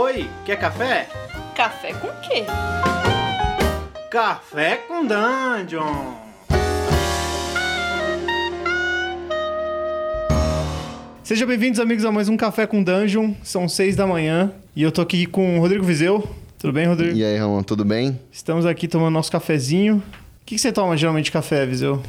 Oi, quer café? Café com quê? Café com Dungeon! Sejam bem-vindos, amigos, a mais um Café com Dungeon. São seis da manhã e eu tô aqui com o Rodrigo Vizeu. Tudo bem, Rodrigo? E aí, Ramon, tudo bem? Estamos aqui tomando nosso cafezinho. O que, que você toma geralmente de café, Viseu?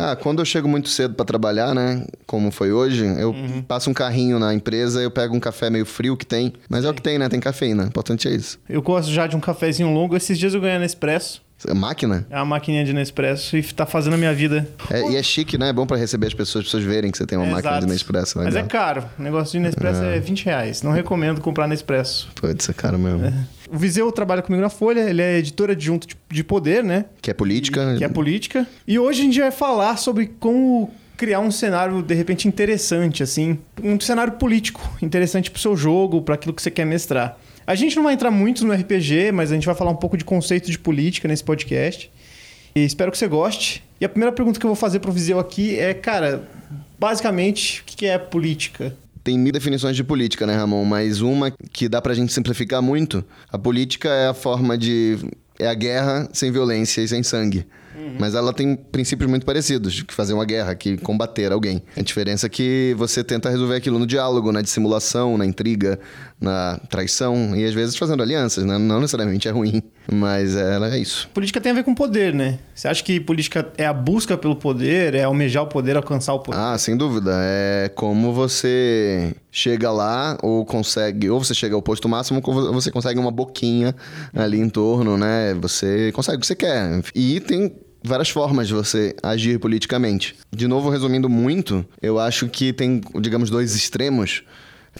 Ah, quando eu chego muito cedo para trabalhar, né? Como foi hoje, eu Uhum. passo um carrinho na empresa, eu pego um café meio frio que tem. Mas é o que tem, né? Tem cafeína. O importante é isso. Eu gosto já de um cafezinho longo. Esses dias eu ganhei Nespresso. É Máquina? É uma maquininha de Nespresso e tá fazendo a minha vida. É, e é chique, né? É bom para receber as pessoas, as pessoas verem que você tem uma É, máquina exato. de Nespresso. Mas é Legal. caro. O negócio de Nespresso é 20 reais. Não recomendo comprar Nespresso. Putz, é caro mesmo. O Viseu trabalha comigo na Folha, ele é editor adjunto de- de poder, né? Que é política. Que é política. E hoje a gente vai falar sobre como criar um cenário, de repente, interessante, assim. Um cenário político interessante pro seu jogo, para aquilo que você quer mestrar. A gente não vai entrar muito no RPG, mas a gente vai falar um pouco de conceito de política nesse podcast. E espero que você goste. E a primeira pergunta que eu vou fazer pro Viseu aqui é, cara, basicamente, o que é política? Tem mil definições de política, né, Ramon? Mas uma que dá pra gente simplificar muito. A política é a forma de. É a guerra sem violência e sem sangue. Mas ela tem princípios muito parecidos, que fazer uma guerra, que combater alguém. A diferença é que você tenta resolver aquilo no diálogo, na dissimulação, na intriga, na traição, e às vezes fazendo alianças, né? Não necessariamente é ruim, mas ela é isso. Política tem a ver com poder, né? Você acha que política é a busca pelo poder, é almejar o poder, alcançar o poder? Ah, sem dúvida. É como você chega lá ou consegue, ou você chega ao posto máximo, ou você consegue uma boquinha ali em torno, né? Você consegue o que você quer. E tem várias formas de você agir politicamente. De novo, resumindo muito, eu acho que tem, digamos, dois extremos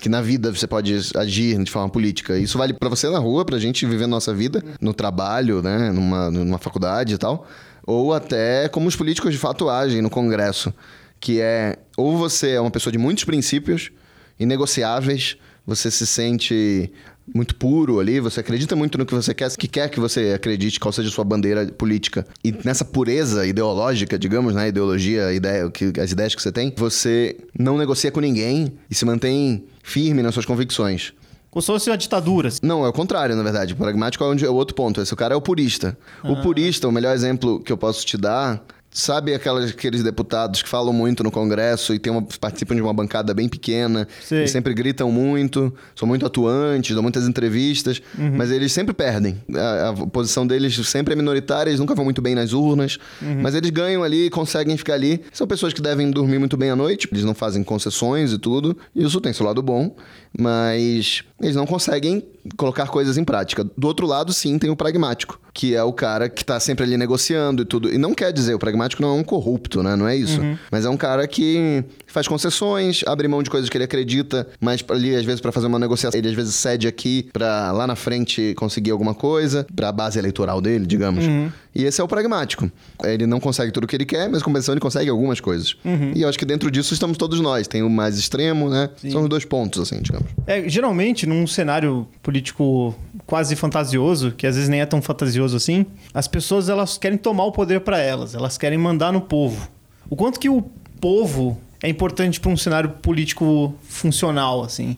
que na vida você pode agir de forma política. Isso vale pra você na rua, pra gente viver a nossa vida, no trabalho, né, numa, numa faculdade e tal, ou até como os políticos de fato agem no Congresso, que é ou você é uma pessoa de muitos princípios inegociáveis, você se sente muito puro ali, você acredita muito no que você quer, que quer que você acredite, qual seja a sua bandeira política. E nessa pureza ideológica, digamos, né, ideologia, ideia, que, as ideias que você tem, você não negocia com ninguém e se mantém firme nas suas convicções. Como se fosse uma ditadura. Não, é o contrário, na verdade. O pragmático é, onde, é o outro ponto. Esse cara é o purista. O purista, o melhor exemplo que eu posso te dar. Sabe aquelas, aqueles deputados que falam muito no Congresso e tem uma, participam de uma bancada bem pequena Sei. e sempre gritam muito, são muito atuantes, dão muitas entrevistas, mas eles sempre perdem. A, a posição deles sempre é minoritária, eles nunca vão muito bem nas urnas, mas eles ganham ali, conseguem ficar ali. São pessoas que devem dormir muito bem à noite, eles não fazem concessões e tudo, e isso tem seu lado bom, mas eles não conseguem colocar coisas em prática. Do outro lado, sim, tem o pragmático, que é o cara que tá sempre ali negociando e tudo. E não quer dizer, o pragmático não é um corrupto, né? Não é isso. Mas é um cara que faz concessões, abre mão de coisas que ele acredita, mas ali, às vezes, para fazer uma negociação, ele às vezes cede aqui pra lá na frente conseguir alguma coisa, pra base eleitoral dele, digamos. E esse é o pragmático. Ele não consegue tudo o que ele quer, mas compensação ele consegue algumas coisas. E eu acho que dentro disso estamos todos nós. Tem o mais extremo, né? São os dois pontos, assim, digamos. É, geralmente, num cenário político quase fantasioso, que às vezes nem é tão fantasioso assim, as pessoas elas querem tomar o poder para elas, elas querem mandar no povo. O quanto que o povo é importante para um cenário político funcional, assim?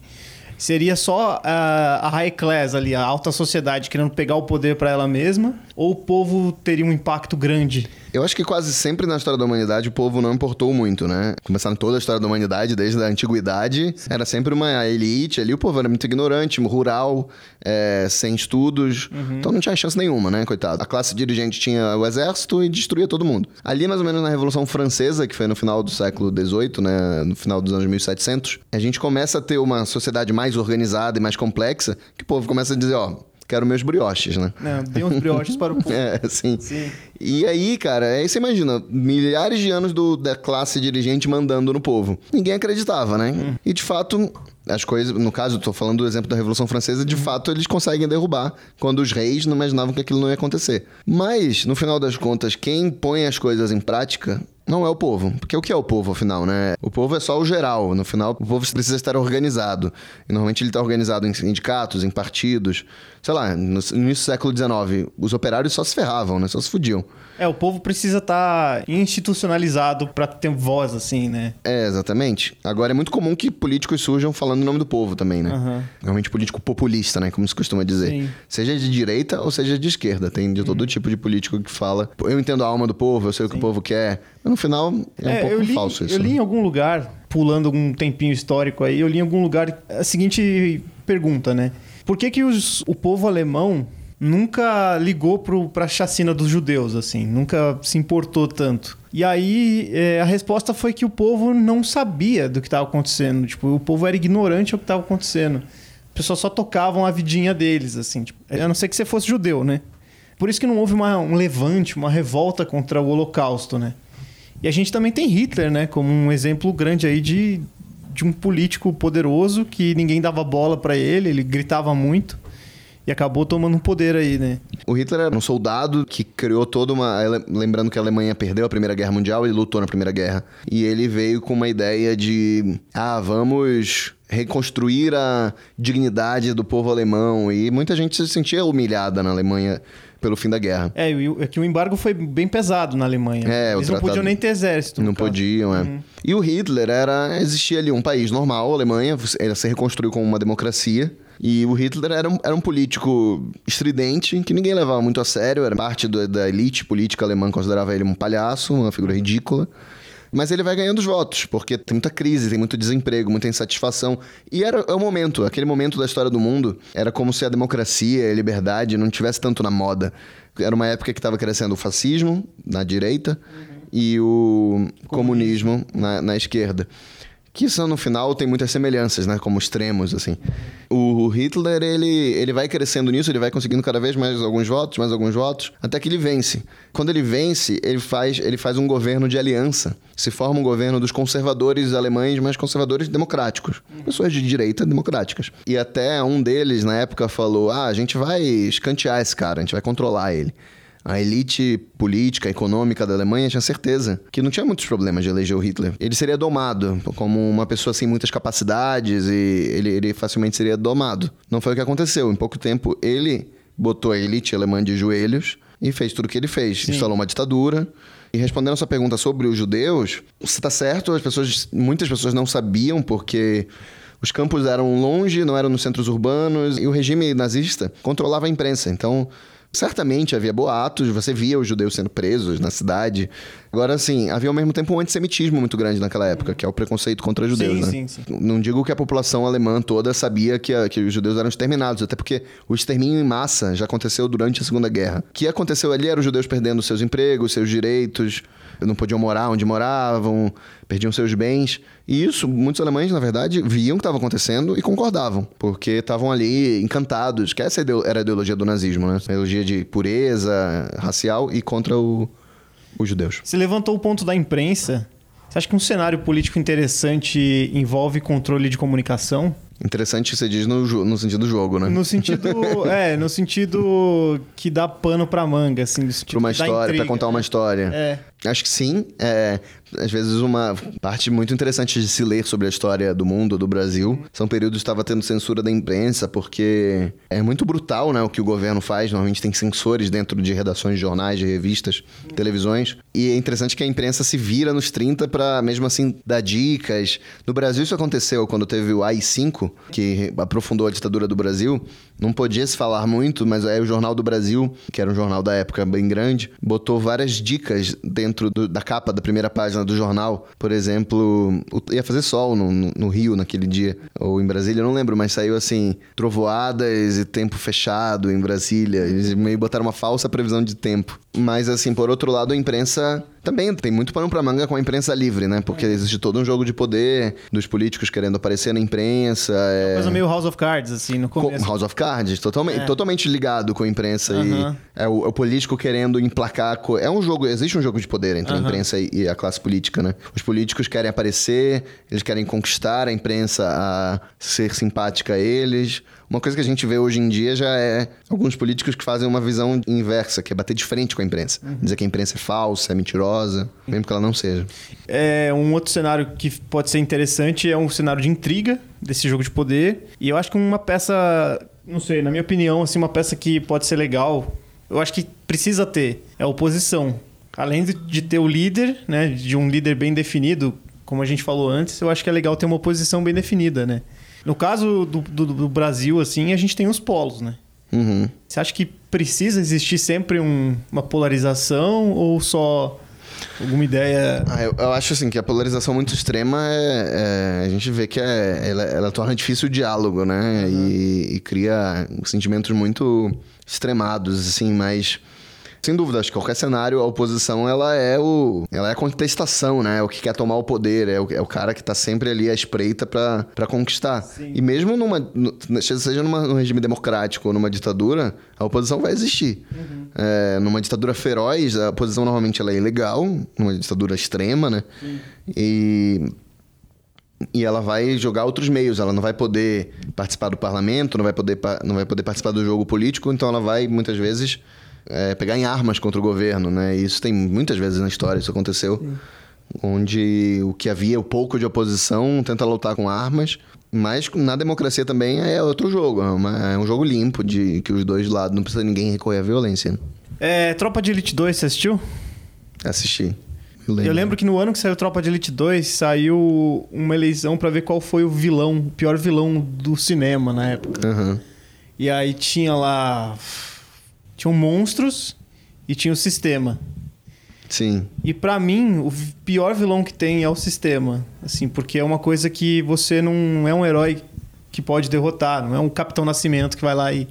Seria só a, a high class ali, a alta sociedade querendo pegar o poder para ela mesma, ou o povo teria um impacto grande? Eu acho que quase sempre na história da humanidade o povo não importou muito, né? Começando toda a história da humanidade, desde a antiguidade, era sempre uma elite ali, o povo era muito ignorante, rural, é, sem estudos, então não tinha chance nenhuma, né, coitado. A classe dirigente tinha o exército e destruía todo mundo. Ali, mais ou menos na Revolução Francesa, que foi no final do século XVIII, né, no final dos anos 1700, a gente começa a ter uma sociedade mais organizada e mais complexa, que o povo começa a dizer, ó, quero meus brioches, né? Né? Dê uns brioches para o povo. É, sim. Sim. E aí, cara, aí você imagina, milhares de anos do- da classe dirigente mandando no povo. Ninguém acreditava, né? E de fato, as coisas, no caso, tô falando do exemplo da Revolução Francesa, de fato eles conseguem derrubar quando os reis não imaginavam que aquilo não ia acontecer. Mas, no final das contas, quem põe as coisas em prática não é o povo. Porque o que é o povo, afinal, né? O povo é só o geral. No final, o povo precisa estar organizado. E normalmente ele está organizado em sindicatos, em partidos. Sei lá, no no início do século XIX, os operários só se ferravam, né? Só se fudiam. É, o povo precisa estar institucionalizado para ter voz, assim, né? É, exatamente. Agora é muito comum que políticos surjam falando em nome do povo também, né? Aham. Realmente político populista, né? Como se costuma dizer. Sim. Seja de direita ou seja de esquerda. Tem de todo tipo de político que fala. Eu entendo a alma do povo, eu sei o que o povo quer. Mas no final é um É, pouco eu li, falso isso. Eu li né? em algum lugar, pulando algum tempinho histórico aí, eu li em algum lugar a seguinte pergunta, né? Por que, que os- o povo alemão nunca ligou pro, pra chacina dos judeus, assim? Nunca se importou tanto? E aí é, a resposta foi que o povo não sabia do que estava acontecendo. Tipo, o povo era ignorante ao que estava acontecendo. As pessoas só tocavam a vidinha deles, assim. Tipo, a não ser que você fosse judeu, né? Por isso que não houve uma- um levante, uma revolta contra o Holocausto, né? E a gente também tem Hitler, né? Como um exemplo grande aí de, de um político poderoso que ninguém dava bola pra ele, ele gritava muito e acabou tomando poder aí, né? O Hitler era um soldado que criou toda uma. Lembrando que a Alemanha perdeu a Primeira Guerra Mundial, ele lutou na Primeira Guerra. E ele veio com uma ideia de. Ah, vamos reconstruir a dignidade do povo alemão. E muita gente se sentia humilhada na Alemanha pelo fim da guerra. É, e o- é que o embargo foi bem pesado na Alemanha. É, Eles não tratado- podiam nem ter exército. Não podiam, é. E o Hitler era. Existia ali um país normal, a Alemanha, ela se reconstruiu como uma democracia. E o Hitler era um, era um político estridente, que ninguém levava muito a sério, era parte do- da elite política alemã, considerava ele um palhaço, uma figura ridícula. Mas ele vai ganhando os votos, porque tem muita crise, tem muito desemprego, muita insatisfação. E era é o momento, aquele momento da história do mundo, era como se a democracia e a liberdade não tivesse tanto na moda. Era uma época que estava crescendo o fascismo na direita e o comunismo na, na esquerda. Que são, no final, tem muitas semelhanças, né? Como extremos, assim. O Hitler, ele, ele vai crescendo nisso, ele vai conseguindo cada vez mais alguns votos, mais alguns votos, até que ele vence. Quando ele vence, ele faz, ele faz um governo de aliança. Se forma um governo dos conservadores alemães, mas conservadores democráticos. Pessoas de direita democráticas. E até um deles, na época, falou, ah, a gente vai escantear esse cara, a gente vai controlar ele. A elite política, econômica da Alemanha tinha certeza que não tinha muitos problemas de eleger o Hitler. Ele seria domado como uma pessoa sem muitas capacidades e ele, ele facilmente seria domado. Não foi o que aconteceu. Em pouco tempo, ele botou a elite alemã de joelhos e fez tudo o que ele fez. Instalou uma ditadura. E respondendo a sua pergunta sobre os judeus, você está certo, as pessoas, muitas pessoas não sabiam porque os campos eram longe, não eram nos centros urbanos, e o regime nazista controlava a imprensa. Então, certamente havia boatos, você via os judeus sendo presos na cidade. Agora, assim, havia ao mesmo tempo um antissemitismo muito grande naquela época, que é o preconceito contra judeus, Sim, né? sim, sim. Não digo que a população alemã toda sabia que, a- que os judeus eram exterminados, até porque o extermínio em massa já aconteceu durante a Segunda Guerra. O que aconteceu ali era os judeus perdendo seus empregos, seus direitos, não podiam morar onde moravam, perdiam seus bens. E isso, muitos alemães, na verdade, viam o que estava acontecendo e concordavam, porque estavam ali encantados, que essa ideo- era a ideologia do nazismo, né? A ideologia de pureza racial e contra o- os judeus. Você levantou o ponto da imprensa. Você acha que um cenário político interessante envolve controle de comunicação? Interessante que você diz no, no sentido do jogo, né? No sentido. é, no sentido que dá pano pra manga, assim. No sentido Pra uma história, pra contar uma história. É. Acho que sim. É, às vezes uma parte muito interessante de se ler sobre a história do mundo, do Brasil, são períodos que estava tendo censura da imprensa, porque é muito brutal né, o que o governo faz. Normalmente tem censores dentro de redações de jornais, de revistas, televisões. E é interessante que a imprensa se vira nos 30 para, mesmo assim, dar dicas. No Brasil isso aconteceu quando teve o AI-5, que aprofundou a ditadura do Brasil. Não podia se falar muito, mas aí o Jornal do Brasil, que era um jornal da época bem grande, botou várias dicas dentro do- da capa da primeira página do jornal. Por exemplo, ia fazer sol no, no- no Rio naquele dia, ou em Brasília, eu não lembro, mas saiu assim: trovoadas e tempo fechado em Brasília. Eles meio botaram uma falsa previsão de tempo. Mas, assim, por outro lado, a imprensa também tem muito pano pra manga com a imprensa livre, né? Porque existe todo um jogo de poder dos políticos querendo aparecer na imprensa. É... Coisa meio House of Cards, assim, no Co- começo. House of Cards, totalmente, É. totalmente ligado com a imprensa e é o, é o político querendo emplacar. co- É um jogo, existe um jogo de poder entre a imprensa e, e a classe política, né? Os políticos querem aparecer, eles querem conquistar a imprensa a ser simpática a eles. Uma coisa que a gente vê hoje em dia já é alguns políticos que fazem uma visão inversa, que é bater de frente com a imprensa. Uhum. Dizer que a imprensa é falsa, é mentirosa, mesmo que ela não seja. É, um outro cenário que pode ser interessante é um cenário de intriga desse jogo de poder. E eu acho que uma peça, não sei, na minha opinião, assim, uma peça que pode ser legal, eu acho que precisa ter, é a oposição. Além de- ter o líder, né, de um líder bem definido, como a gente falou antes, eu acho que é legal ter uma oposição bem definida, né? No caso do, do, do Brasil, assim, a gente tem os polos, né? Uhum. Você acha que precisa existir sempre um- uma polarização ou só alguma ideia? Ah, eu, eu acho assim que a polarização muito extrema é, é- a gente vê que é, ela, ela torna difícil o diálogo, né? E, e cria sentimentos muito extremados, assim, mas sem dúvida, acho que qualquer cenário, a oposição ela é o. Ela é a contestação, né? É o que quer tomar o poder, é o, é o cara que tá sempre ali à espreita pra conquistar. E mesmo numa. seja numa, num regime democrático ou numa ditadura, a oposição vai existir. É, numa ditadura feroz, a oposição normalmente ela é ilegal, numa ditadura extrema, né? E e ela vai jogar outros meios. Ela não vai poder participar do parlamento, não vai poder, não vai poder participar do jogo político, então ela vai, muitas vezes, é, pegar em armas contra o governo, né? E isso tem muitas vezes na história, isso aconteceu. Onde o que havia, o pouco de oposição, tenta lutar com armas. Mas na democracia também é outro jogo. É, uma- é um jogo limpo, de que os dois lados não precisa ninguém recorrer à violência. né? É, Tropa de Elite 2, você assistiu? Assistir. Eu lembro que no ano que saiu Tropa de Elite 2, saiu uma eleição pra ver qual foi o vilão, o pior vilão do cinema na época. Aham. E aí tinha lá. Tinham monstros e tinha o sistema. Sim. E pra mim, o pior vilão que tem é o sistema. Assim, porque é uma coisa que você não é um herói que pode derrotar, não é um Capitão Nascimento que vai lá e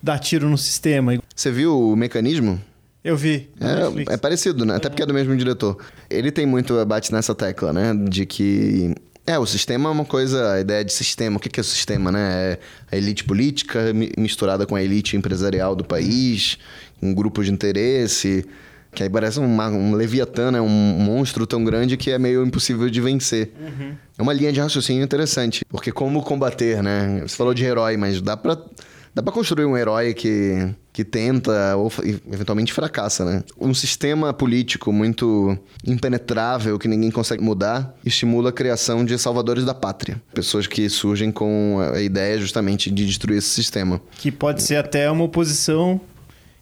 dá tiro no sistema. Você viu o mecanismo? Eu vi. É, é parecido, né? Até porque é do mesmo diretor. Ele tem muito bate nessa tecla, né? De que. É, o sistema é uma coisa, a ideia de sistema, o que é o sistema, né? É a elite política mi- misturada com a elite empresarial do país, um grupo de interesse, que aí parece uma- um leviatã, né? Um monstro tão grande que é meio impossível de vencer. É uma linha de raciocínio interessante, porque como combater, né? Você falou de herói, mas dá pra, dá pra construir um herói que, que tenta ou eventualmente fracassa, né? Um sistema político muito impenetrável que ninguém consegue mudar estimula a criação de salvadores da pátria. Pessoas que surgem com a ideia justamente de destruir esse sistema. Que pode ser até uma oposição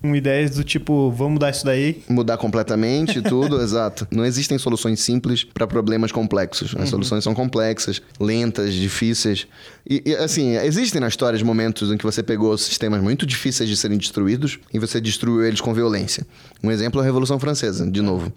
com ideias do tipo, vamos mudar isso daí. Mudar completamente tudo, exato. Não existem soluções simples para problemas complexos. As soluções são complexas, lentas, difíceis. E, e, assim, existem na história momentos em que você pegou sistemas muito difíceis de serem destruídos e você destruiu eles com violência. Um exemplo é a Revolução Francesa, de novo.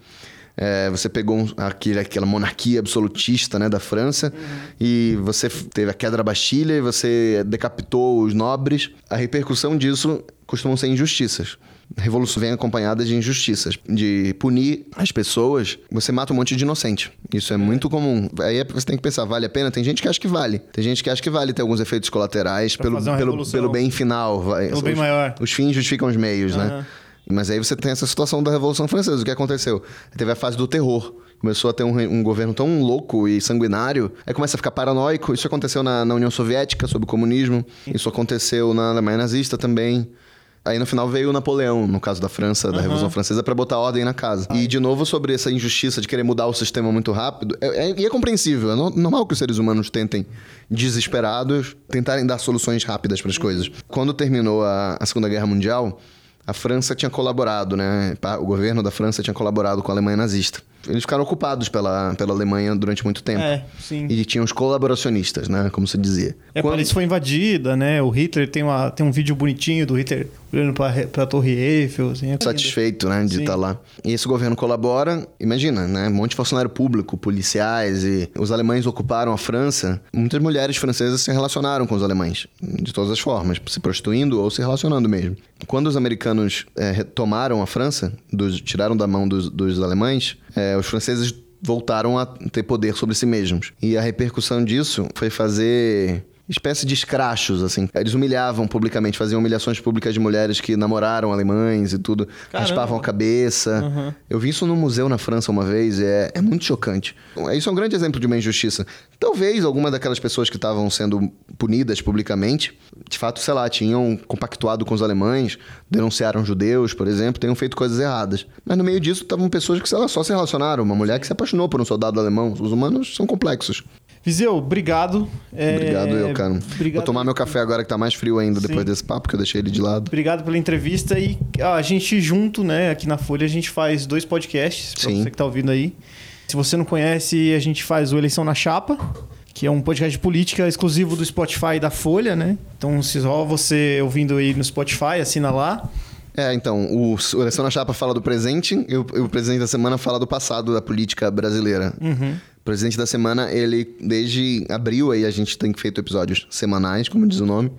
É, você pegou um- aquele, aquela monarquia absolutista né, da França e você teve a queda da Bastilha e você decapitou os nobres. A repercussão disso costumam ser injustiças. A revolução vem acompanhada de injustiças, de punir as pessoas. Você mata um monte de inocente. Isso é muito comum. Aí é- você tem que pensar, vale a pena? Tem gente que acha que vale. Tem gente que acha que vale ter alguns efeitos colaterais Pra pelo, pelo, pelo bem final. Pelo bem Os- maior. Os fins justificam os meios, né? Mas aí você tem essa situação da Revolução Francesa. O que aconteceu? Teve a fase do terror. Começou a ter um, um governo tão louco e sanguinário. Aí começa a ficar paranoico. Isso aconteceu na, na União Soviética, sob o comunismo. Isso aconteceu na Alemanha nazista também. Aí no final veio o Napoleão, no caso da França, da Revolução Francesa, para botar ordem na casa. E de novo sobre essa injustiça de querer mudar o sistema muito rápido. É, é- e é compreensível. É no- normal que os seres humanos tentem, desesperados, tentarem dar soluções rápidas para as coisas. Quando terminou a- a Segunda Guerra Mundial, a França tinha colaborado, né? O governo da França tinha colaborado com a Alemanha nazista. Eles ficaram ocupados pela, pela Alemanha durante muito tempo. É, sim. E tinham os colaboracionistas, né? Como se dizia. É, Quando- Paris foi invadida, né? O Hitler tem, uma, tem um vídeo bonitinho do Hitler olhando pra, pra Torre Eiffel. Assim, é satisfeito, né, de estar lá. E esse governo colabora, imagina, né, um monte de funcionário público, policiais e os alemães ocuparam a França. Muitas mulheres francesas se relacionaram com os alemães, de todas as formas, se prostituindo ou se relacionando mesmo. Quando os americanos eh, retomaram a França, dos- tiraram da mão dos, dos alemães, eh, os franceses voltaram a ter poder sobre si mesmos. E a repercussão disso foi fazer espécie de escrachos, assim. Eles humilhavam publicamente, faziam humilhações públicas de mulheres que namoraram alemães e tudo, Caramba. raspavam a cabeça. Uhum. Eu vi isso no museu na França uma vez e é, é muito chocante. Isso é um grande exemplo de uma injustiça. Talvez alguma daquelas pessoas que estavam sendo punidas publicamente, de fato, sei lá, tinham compactuado com os alemães, denunciaram judeus, por exemplo, tenham feito coisas erradas. Mas no meio disso estavam pessoas que, sei lá, só se relacionaram. Uma mulher que se apaixonou por um soldado alemão. Os humanos são complexos. Viseu, obrigado. É, Obrigado, eu, cara. Obrigado, Vou tomar meu café agora que tá mais frio ainda Sim. depois desse papo, que eu deixei ele de lado. Obrigado pela entrevista e a gente junto, né, aqui na Folha, a gente faz dois podcasts pra Sim. você que tá ouvindo aí. Se você não conhece, a gente faz o Eleição na Chapa, que é um podcast de política exclusivo do Spotify e da Folha, né? Então, se só você ouvindo aí no Spotify, assina lá. É, então, o Oração na Chapa fala do presente e o, o presidente da semana fala do passado da política brasileira. Uhum. O presidente da semana, ele, desde abril aí, a gente tem feito episódios semanais, como diz o nome,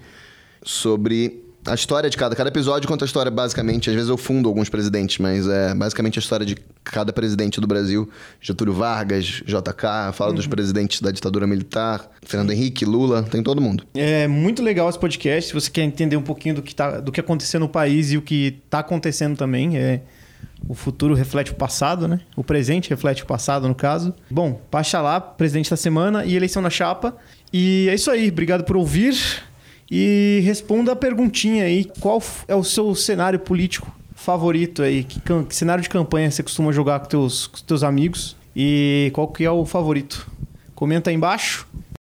sobre a história de cada. Cada episódio conta a história, basicamente. Às vezes eu fundo alguns presidentes, mas é basicamente a história de cada presidente do Brasil. Getúlio Vargas, JK, fala dos presidentes da ditadura militar, Fernando Henrique, Lula, tem todo mundo. É muito legal esse podcast. Se você quer entender um pouquinho do que, tá, do que aconteceu no país e o que está acontecendo também, é. O futuro reflete o passado, né? O presente reflete o passado, no caso. Bom, baixa lá, presidente da semana e eleição na chapa. E é isso aí. Obrigado por ouvir. E responda a perguntinha aí: qual é o seu cenário político favorito aí? Que, que cenário de campanha você costuma jogar com teus, com teus amigos? E qual que é o favorito? Comenta aí embaixo.